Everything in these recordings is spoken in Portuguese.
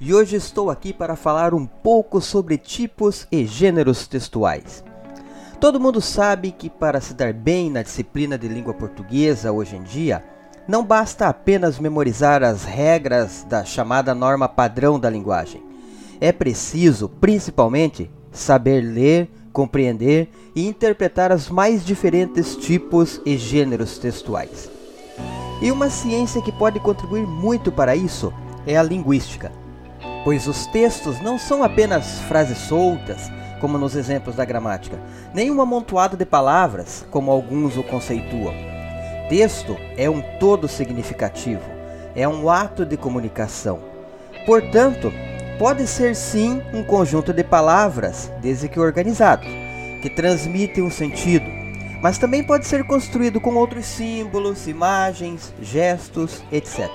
e hoje estou aqui para falar um pouco sobre tipos e gêneros textuais. Todo mundo sabe que para se dar bem na disciplina de língua portuguesa hoje em dia, não basta apenas memorizar as regras da chamada norma padrão da linguagem. É preciso, principalmente, saber ler, compreender e interpretar os mais diferentes tipos e gêneros textuais. E uma ciência que pode contribuir muito para isso é a linguística, pois os textos não são apenas frases soltas, como nos exemplos da gramática, nem um amontoado de palavras, como alguns o conceituam. Texto é um todo significativo, é um ato de comunicação. Portanto, pode ser sim um conjunto de palavras, desde que organizado, que transmitem um sentido, mas também pode ser construído com outros símbolos, imagens, gestos, etc.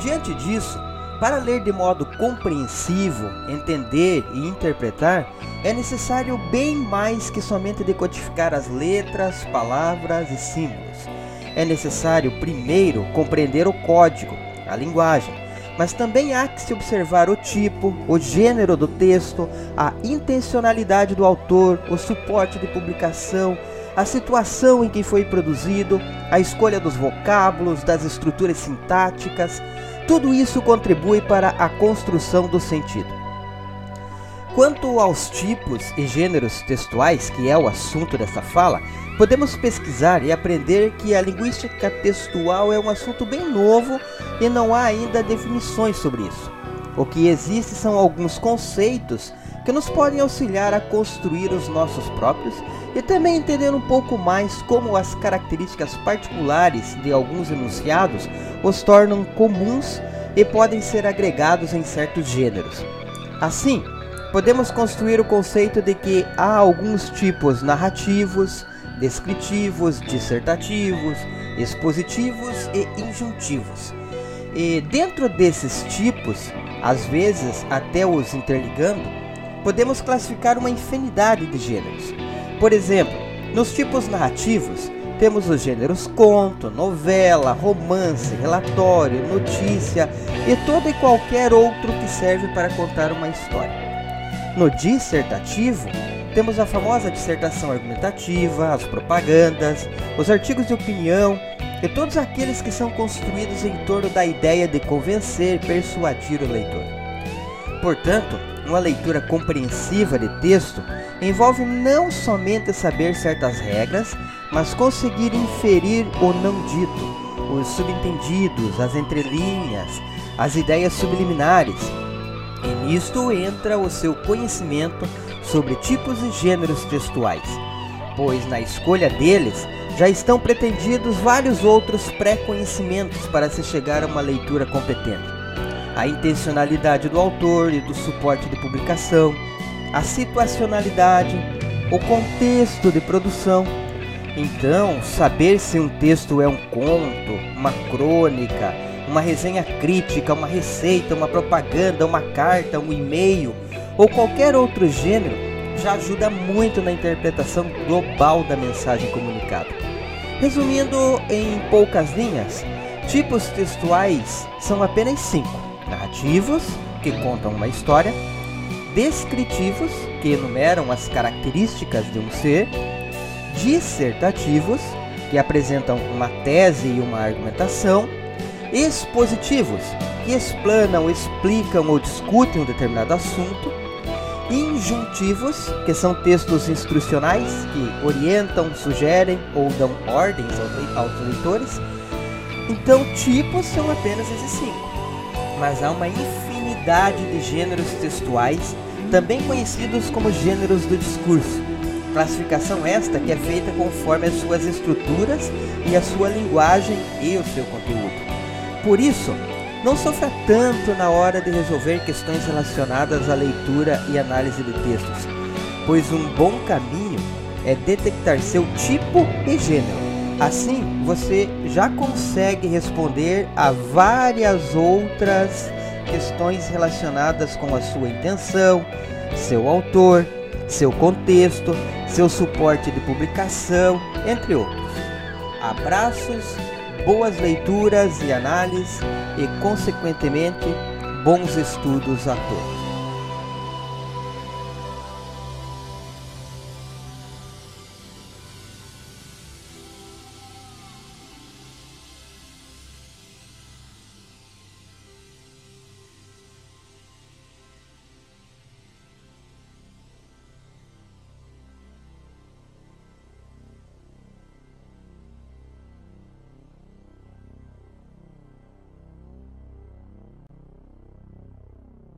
Diante disso, para ler de modo compreensivo, entender e interpretar, é necessário bem mais que somente decodificar as letras, palavras e símbolos. É necessário, primeiro, compreender o código, a linguagem, mas também há que se observar o tipo, o gênero do texto, a intencionalidade do autor, o suporte de publicação, a situação em que foi produzido, a escolha dos vocábulos, das estruturas sintáticas, tudo isso contribui para a construção do sentido. Quanto aos tipos e gêneros textuais, que é o assunto dessa fala, podemos pesquisar e aprender que a linguística textual é um assunto bem novo e não há ainda definições sobre isso. O que existe são alguns conceitos que nos podem auxiliar a construir os nossos próprios e também entender um pouco mais como as características particulares de alguns enunciados os tornam comuns e podem ser agregados em certos gêneros. Assim, podemos construir o conceito de que há alguns tipos narrativos, descritivos, dissertativos, expositivos e injuntivos. E dentro desses tipos, às vezes até os interligando, podemos classificar uma infinidade de gêneros. Por exemplo, nos tipos narrativos, temos os gêneros conto, novela, romance, relatório, notícia e todo e qualquer outro que serve para contar uma história. No dissertativo, temos a famosa dissertação argumentativa, as propagandas, os artigos de opinião e todos aqueles que são construídos em torno da ideia de convencer, persuadir o leitor. Portanto, uma leitura compreensiva de texto envolve não somente saber certas regras, mas conseguir inferir o não dito, os subentendidos, as entrelinhas, as ideias subliminares. E nisto entra o seu conhecimento sobre tipos e gêneros textuais, pois na escolha deles já estão pretendidos vários outros pré-conhecimentos para se chegar a uma leitura competente a intencionalidade do autor e do suporte de publicação, a situacionalidade, o contexto de produção. Então, saber se um texto é um conto, uma crônica, uma resenha crítica, uma receita, uma propaganda, uma carta, um e-mail ou qualquer outro gênero já ajuda muito na interpretação global da mensagem comunicada. Resumindo em poucas linhas, tipos textuais são apenas cinco narrativos, que contam uma história, descritivos, que enumeram as características de um ser, dissertativos, que apresentam uma tese e uma argumentação, expositivos, que explanam, explicam ou discutem um determinado assunto, injuntivos, que são textos instrucionais que orientam, sugerem ou dão ordens aos leitores. Então, tipos são apenas esses cinco mas há uma infinidade de gêneros textuais, também conhecidos como gêneros do discurso. Classificação esta que é feita conforme as suas estruturas e a sua linguagem e o seu conteúdo. Por isso, não sofra tanto na hora de resolver questões relacionadas à leitura e análise de textos, pois um bom caminho é detectar seu tipo e gênero Assim, você já consegue responder a várias outras questões relacionadas com a sua intenção, seu autor, seu contexto, seu suporte de publicação, entre outros. Abraços, boas leituras e análises e, consequentemente, bons estudos a todos.